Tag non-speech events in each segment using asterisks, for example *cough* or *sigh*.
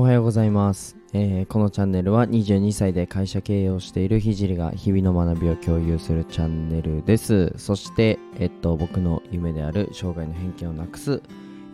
おはようございます、えーこのチャンネルは22歳で会社経営をしているひじりが日々の学びを共有するチャンネルです。そして、えっと、僕の夢である生涯の偏見をなくす、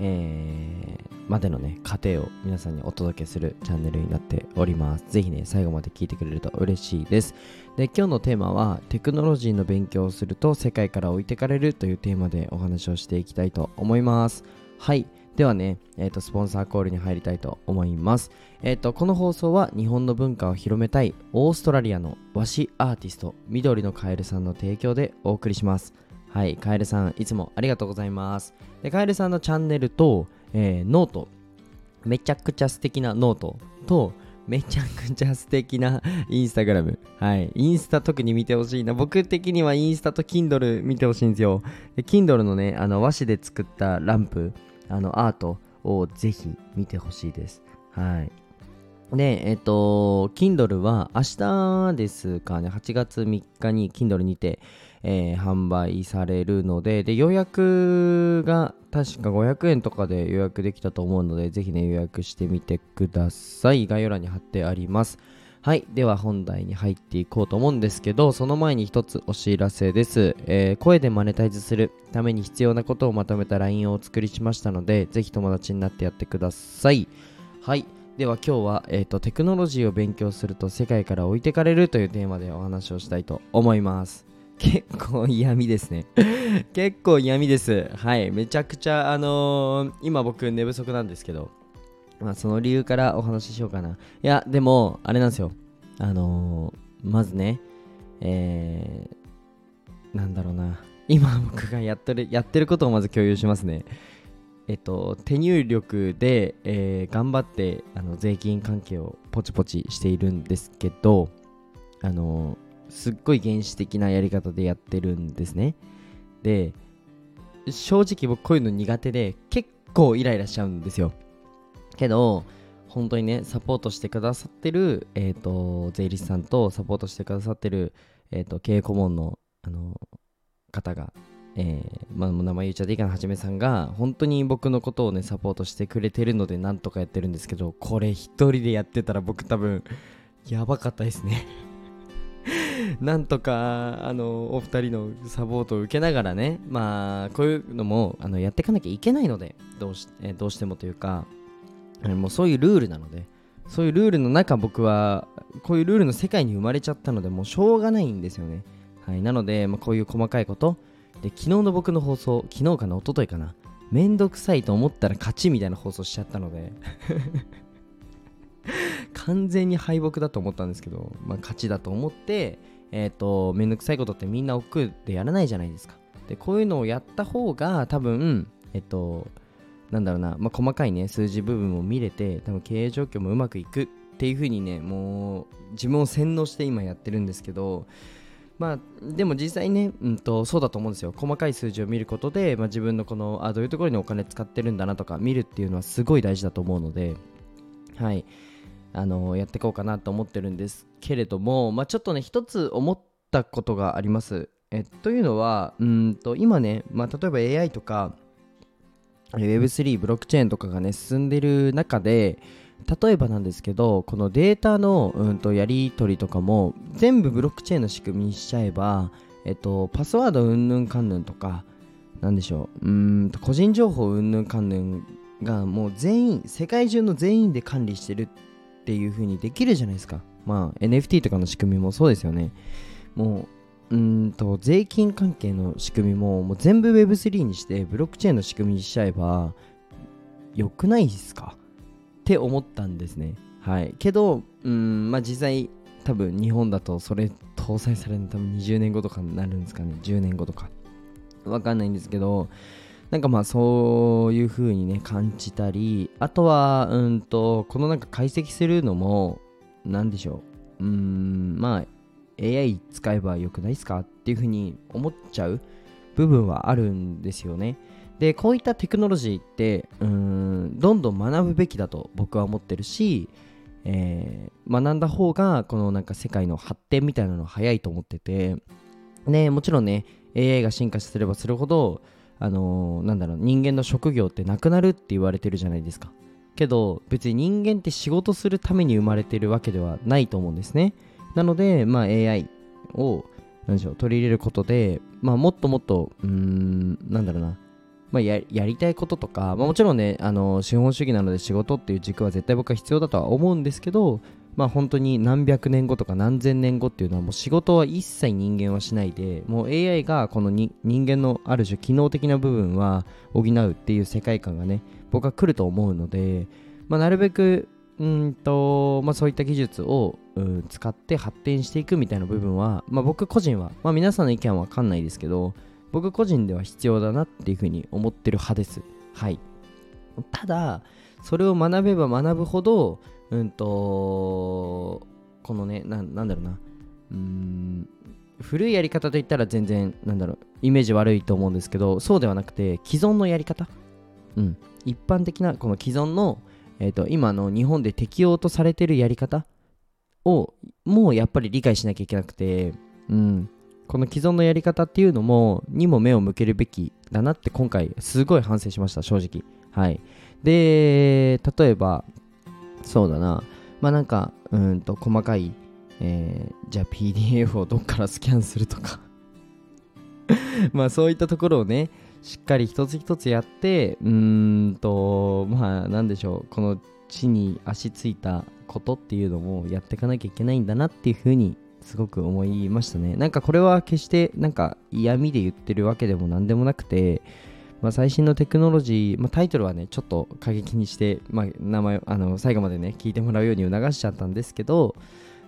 えーまでのね過程を皆さんにお届けするチャンネルになっております。ぜひね最後まで聞いてくれると嬉しいです。で今日のテーマはテクノロジーの勉強をすると世界から置いてかれるというテーマでお話をしていきたいと思います。はい。ではね、えー、とスポンサーコールに入りたいと思います。えー、とこの放送は日本の文化を広めたいオーストラリアの和紙アーティスト緑のカエルさんの提供でお送りします。はい、カエルさんいつもありがとうございます。でカエルさんのチャンネルと、えーノートめちゃくちゃ素敵なノートとめちゃくちゃ素敵なインスタグラム。はい。インスタ特に見てほしいな。僕的にはインスタと Kindle 見てほしいんですよ。で Kindle のね、あの和紙で作ったランプ、あのアートをぜひ見てほしいです。はい。で、えっ、と、Kindle は明日ですかね、8月3日に Kindle にて、えー販売されるので、で、予約が確か500円とかで予約できたと思うので、ぜひね、予約してみてください。概要欄に貼ってあります。はい。では本題に入っていこうと思うんですけど、その前に一つお知らせです。えー声でマネタイズするために必要なことをまとめた LINE をお作りしましたので、ぜひ友達になってやってください。はい。では今日は、えーとテクノロジーを勉強すると世界から置いてかれるというテーマでお話をしたいと思います。*laughs* 結構嫌味ですね。*laughs* 結構嫌味です。はい。めちゃくちゃ、あのー今僕寝不足なんですけど、まあその理由からお話ししようかな。いや、でも、あれなんですよ。あのーまずね、えー、なんだろうな。今僕がやってる、やってることをまず共有しますね。えっと、手入力で、えー頑張ってあの税金関係をポチポチしているんですけど、あのすっごい原始的なやり方でやってるんですね。で、正直僕こういうの苦手で結構イライラしちゃうんですよ。けど、本当にね、サポートしてくださってる、えっ、と、税理士さんとサポートしてくださってる、えっ、と、経営顧問の、あの、方が、えーまあ、名前言っちゃっていいかな、はじめさんが、本当に僕のことをね、サポートしてくれてるので、なんとかやってるんですけど、これ一人でやってたら僕多分、やばかったですね。*laughs* なんとか、あの、お二人のサポートを受けながらね、まあ、こういうのも、あの、やっていかなきゃいけないので、どうし、えーどうしてもというか、もうそういうルールなので、そういうルールの中、僕は、こういうルールの世界に生まれちゃったので、もうしょうがないんですよね。はい。なので、まあ、こういう細かいこと、で、昨日の僕の放送、昨日かな、一昨日かな、めんどくさいと思ったら勝ちみたいな放送しちゃったので、*laughs* 完全に敗北だと思ったんですけど、まあ、勝ちだと思って、えっ、と、めんどくさいことってみんな億劫でやらないじゃないですか。で、こういうのをやった方が、多分、えっと、なんだろうな、まあ、細かいね、数字部分も見れて、多分経営状況もうまくいくっていう風にね、もう自分を洗脳して今やってるんですけど、まあ、でも実際ね、うんと、そうだと思うんですよ。細かい数字を見ることで、まあ、自分のこの、あ、どういうところにお金使ってるんだなとか見るっていうのはすごい大事だと思うので、はい。あのやっていこうかなと思ってるんですけれども、まあ、ちょっとね一つ思ったことがあります。えというのはうんと今ね、まあ、例えば AI とか Web3 ブロックチェーンとかがね進んでる中で例えばなんですけどこのデータのうんとやり取りとかも全部ブロックチェーンの仕組みにしちゃえば、えっと、パスワードうんぬんかんぬんとかなんでしょううん個人情報うんぬんかんぬんがもう全員世界中の全員で管理してるっていう風にできるじゃないですか。まあ NFT とかの仕組みもそうですよね。もう、んと税金関係の仕組みももう全部 Web3 にしてブロックチェーンの仕組みにしちゃえば良くないですか？って思ったんですね。はい。けど、うん、まあ実際多分日本だとそれ搭載されるの多分20年後とかになるんですかね？10年後とか。わかんないんですけど、なんかまあそういう風にね感じたりあとはうんとこのなんか解析するのも何でしょう？うんまあ AI 使えばよくないですか？っていう風に思っちゃう部分はあるんですよね。でこういったテクノロジーってうーんどんどん学ぶべきだと僕は思ってるし、えー学んだ方がこのなんか世界の発展みたいなの早いと思っててねもちろんね AI が進化すればするほどあのーなんだろう人間の職業ってなくなるって言われてるじゃないですか。けど別に人間って仕事するために生まれてるわけではないと思うんですね。なので、まあ、AI を何でしょう取り入れることで、まあ、もっともっとうーんなんだろうな。まあ、ややりたいこととか、まあ、もちろんねあの資本主義なので仕事っていう軸は絶対僕は必要だとは思うんですけど、まあ、本当に何百年後とか何千年後っていうのはもう仕事は一切人間はしないでもう AI がこの人間のある種機能的な部分は補うっていう世界観がね僕は来ると思うので、まあ、なるべくうんと、まあ、そういった技術を、うん、使って発展していくみたいな部分は、まあ、僕個人は、まあ、皆さんの意見は分かんないですけど僕個人では必要だなっていうふうに思ってる派です。はい。ただ、それを学べば学ぶほど、うんと、このね、ななんだろうな、うん、古いやり方といったら全然、なんだろう、イメージ悪いと思うんですけど、そうではなくて、既存のやり方、うん、一般的な、この既存の、えーと、今の日本で適用とされてるやり方を、もうやっぱり理解しなきゃいけなくて、うん、この既存のやり方っていうのもにも目を向けるべきだなって今回すごい反省しました正直。はい。で例えばそうだな。まあなんかうんと細かい、えー、じゃあ PDF をどっからスキャンするとか。*laughs* まあそういったところをねしっかり一つ一つやってうーんとまあなんでしょうこの地に足ついたことっていうのもやっていかなきゃいけないんだなっていうふうにすごく思いましたね。なんかこれは決してなんか嫌味で言ってるわけでも何でもなくて、まあ、最新のテクノロジー、まあ、タイトルはね、ちょっと過激にして、まあ、名前あの最後までね、聞いてもらうように促しちゃったんですけど、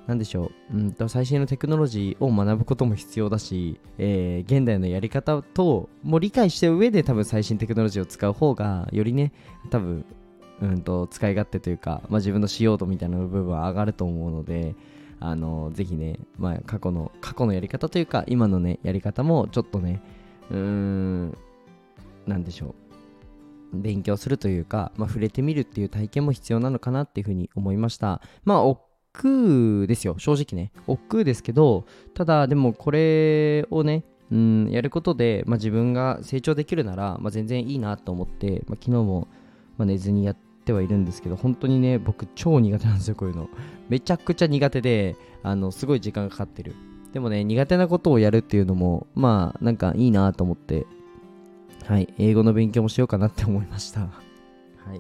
なんでしょう、うんと最新のテクノロジーを学ぶことも必要だし、えー、現代のやり方とも理解した上で多分最新テクノロジーを使う方がよりね、多分、うんと使い勝手というか、まあ、自分の仕様度みたいな部分は上がると思うので、あのぜひね、まあ、過去の過去のやり方というか今のねやり方もちょっとねうん何でしょう。勉強するというか、まあ、触れてみるっていう体験も必要なのかなっていうふうに思いました。まあ億劫ですよ正直ね億劫ですけどただでもこれをねうんやることで、まあ、自分が成長できるなら、まあ、全然いいなと思って、まあ、昨日も、ま寝ずにやってはいるんですけど本当にね僕超苦手なんですよこういうのめちゃくちゃ苦手で、あの、すごい時間がかかってる。でもね、苦手なことをやるっていうのも、まあ、なんかいいなと思って、はい、英語の勉強もしようかなって思いました。はい。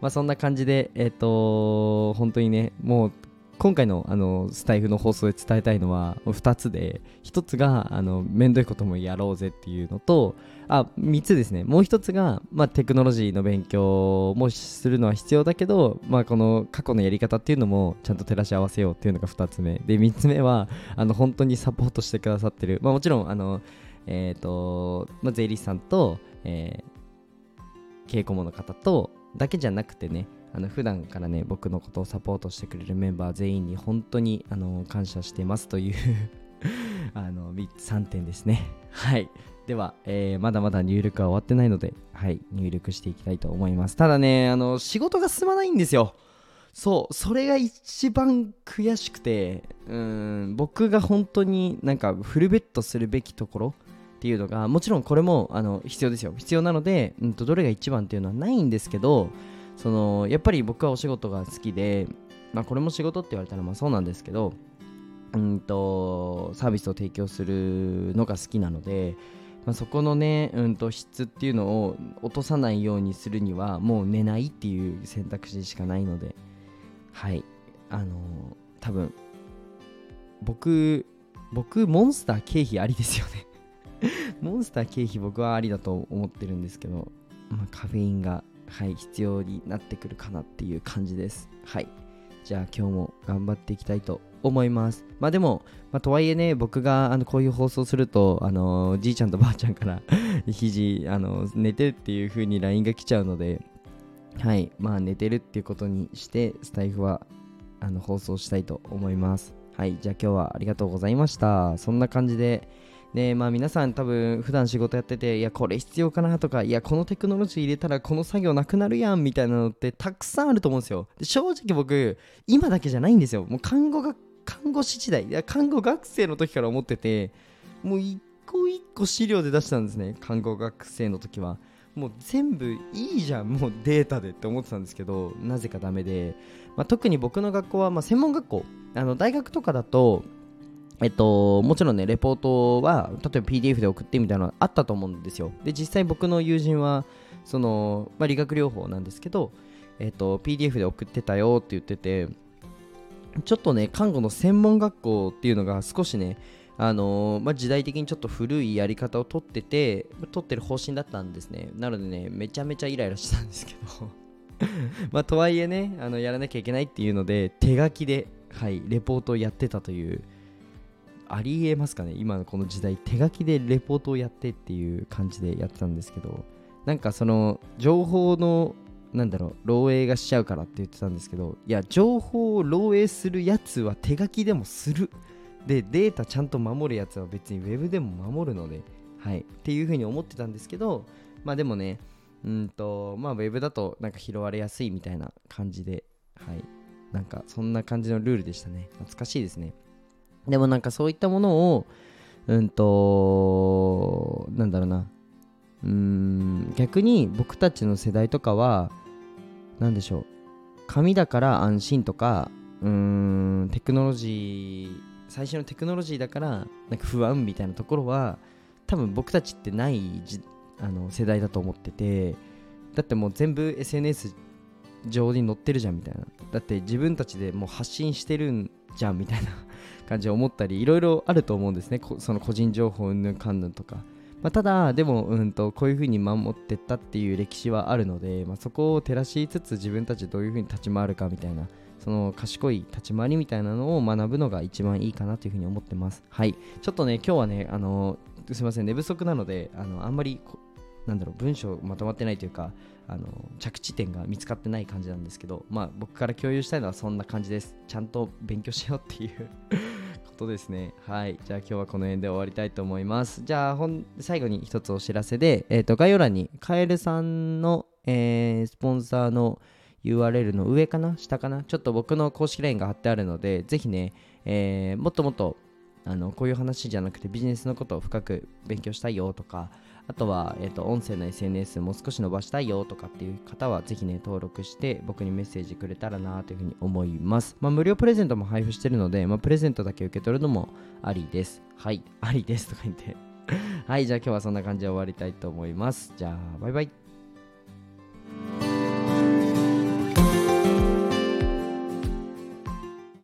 まあ、そんな感じで、えっ、ー、と本当にね、もう今回のあのスタイフの放送で伝えたいのは2つで1つがあのめんどいこともやろうぜっていうのとあ3つですね。もう1つが、まあ、テクノロジーの勉強もするのは必要だけど、まあ、この過去のやり方っていうのもちゃんと照らし合わせようっていうのが2つ目。で3つ目はあの本当にサポートしてくださってる、まあ、もちろんあのえっ、ー、と、まあ、税理士さんと、えー、稽古もの方とだけじゃなくてねあの普段からね僕のことをサポートしてくれるメンバー全員に本当にあの感謝してますという *laughs* あの3点ですねはいでは、えー、まだまだ入力は終わってないので、はい、入力していきたいと思います。ただね、あの、仕事が進まないんですよ。そう、それが一番悔しくて、うん、僕が本当になんかフルベットするべきところっていうのが、もちろんこれもあの必要ですよ。必要なので、うんと、どれが一番っていうのはないんですけど、そのやっぱり僕はお仕事が好きで、まあ、これも仕事って言われたらまあそうなんですけどうんとサービスを提供するのが好きなので、まあ、そこのね、うんと質っていうのを落とさないようにするにはもう寝ないっていう選択肢しかないのではい。あのー、多分僕僕モンスター経費ありですよね。*laughs* モンスター経費僕はありだと思ってるんですけど、まあ、カフェインがはい、必要になってくるかなっていう感じです。はい。じゃあ今日も頑張っていきたいと思います。まあでも、まあ、とはいえね、僕があのこういう放送すると、あのじいちゃんとばあちゃんから *laughs* 肘あの寝てっていう風に LINE が来ちゃうので、はい、まあ寝てるっていうことにして、スタイフはあの放送したいと思います。はい、じゃあ今日はありがとうございました。そんな感じで、でまあ皆さん多分普段仕事やってていやこれ必要かなとかいやこのテクノロジー入れたらこの作業なくなるやんみたいなのってたくさんあると思うんですよ。で正直僕今だけじゃないんですよ。もう看護が看護師時代いや看護学生の時から思っててもう一個一個資料で出したんですね。看護学生の時は。もう全部いいじゃんもうデータでって思ってたんですけどなぜかダメで、まあ、特に僕の学校は、まあ、専門学校あの大学とかだとえっと、もちろんね、レポートは、例えば PDF で送ってみたいなのあったと思うんですよ。で、実際僕の友人は、その、まあ、理学療法なんですけど、えっと、PDF で送ってたよって言ってて、ちょっとね、看護の専門学校っていうのが少しね、あのー、まあ、時代的にちょっと古いやり方を取ってて、取ってる方針だったんですね。なのでね、めちゃめちゃイライラしたんですけど *laughs* まあ、とはいえね、あのやらなきゃいけないっていうので、手書きで、はい、レポートをやってたという、ありえますかね？今のこの時代手書きでレポートをやってっていう感じでやってたんですけどなんかその情報のなんだろう漏洩がしちゃうからって言ってたんですけどいや情報を漏洩するやつは手書きでもする。でデータちゃんと守るやつは別に Web でも守るのではい。っていうふうに思ってたんですけどまあでもねうんとまあ Web だとなんか拾われやすいみたいな感じではい。なんかそんな感じのルールでしたね。懐かしいですね。でもなんかそういったものを、うんと、なんだろうな、うん、逆に僕たちの世代とかは、なんでしょう、紙だから安心とか、うん、テクノロジー、最初のテクノロジーだから、なんか不安みたいなところは、多分僕たちってないあの世代だと思ってて、だってもう全部 SNS 上に載ってるじゃんみたいな。だって自分たちでもう発信してるんじゃんみたいな。感じを思ったりいろいろあると思うんですね。その個人情報うんぬんかんぬんとか、まあ、ただでも、うんと、こういうふうに守ってったっていう歴史はあるので、まあ、そこを照らしつつ自分たちどういうふうに立ち回るかみたいなその賢い立ち回りみたいなのを学ぶのが一番いいかなというふうに思ってます。はい。ちょっとね今日はねあのすいません寝不足なのであのあんまりなんだろう文章まとまってないというかあの着地点が見つかってない感じなんですけどまあ僕から共有したいのはそんな感じです。ちゃんと勉強しようっていうことですね。はい。じゃあ今日はこの辺で終わりたいと思います。じゃあ本最後に一つお知らせで、えーと、概要欄にカエルさんの、えー、スポンサーの URL の上かな？下かな？ちょっと僕の公式 LINE が貼ってあるのでぜひね、えー、もっともっとあのこういう話じゃなくてビジネスのことを深く勉強したいよとかあとは、えーと、音声の SNS もう少し伸ばしたいよとかっていう方はぜひね登録して僕にメッセージくれたらなというふうに思います、まあ、無料プレゼントも配布してるので、まあ、プレゼントだけ受け取るのもありです。はいありですとか言って。はいじゃあ今日はそんな感じで終わりたいと思います。じゃあバイバイ。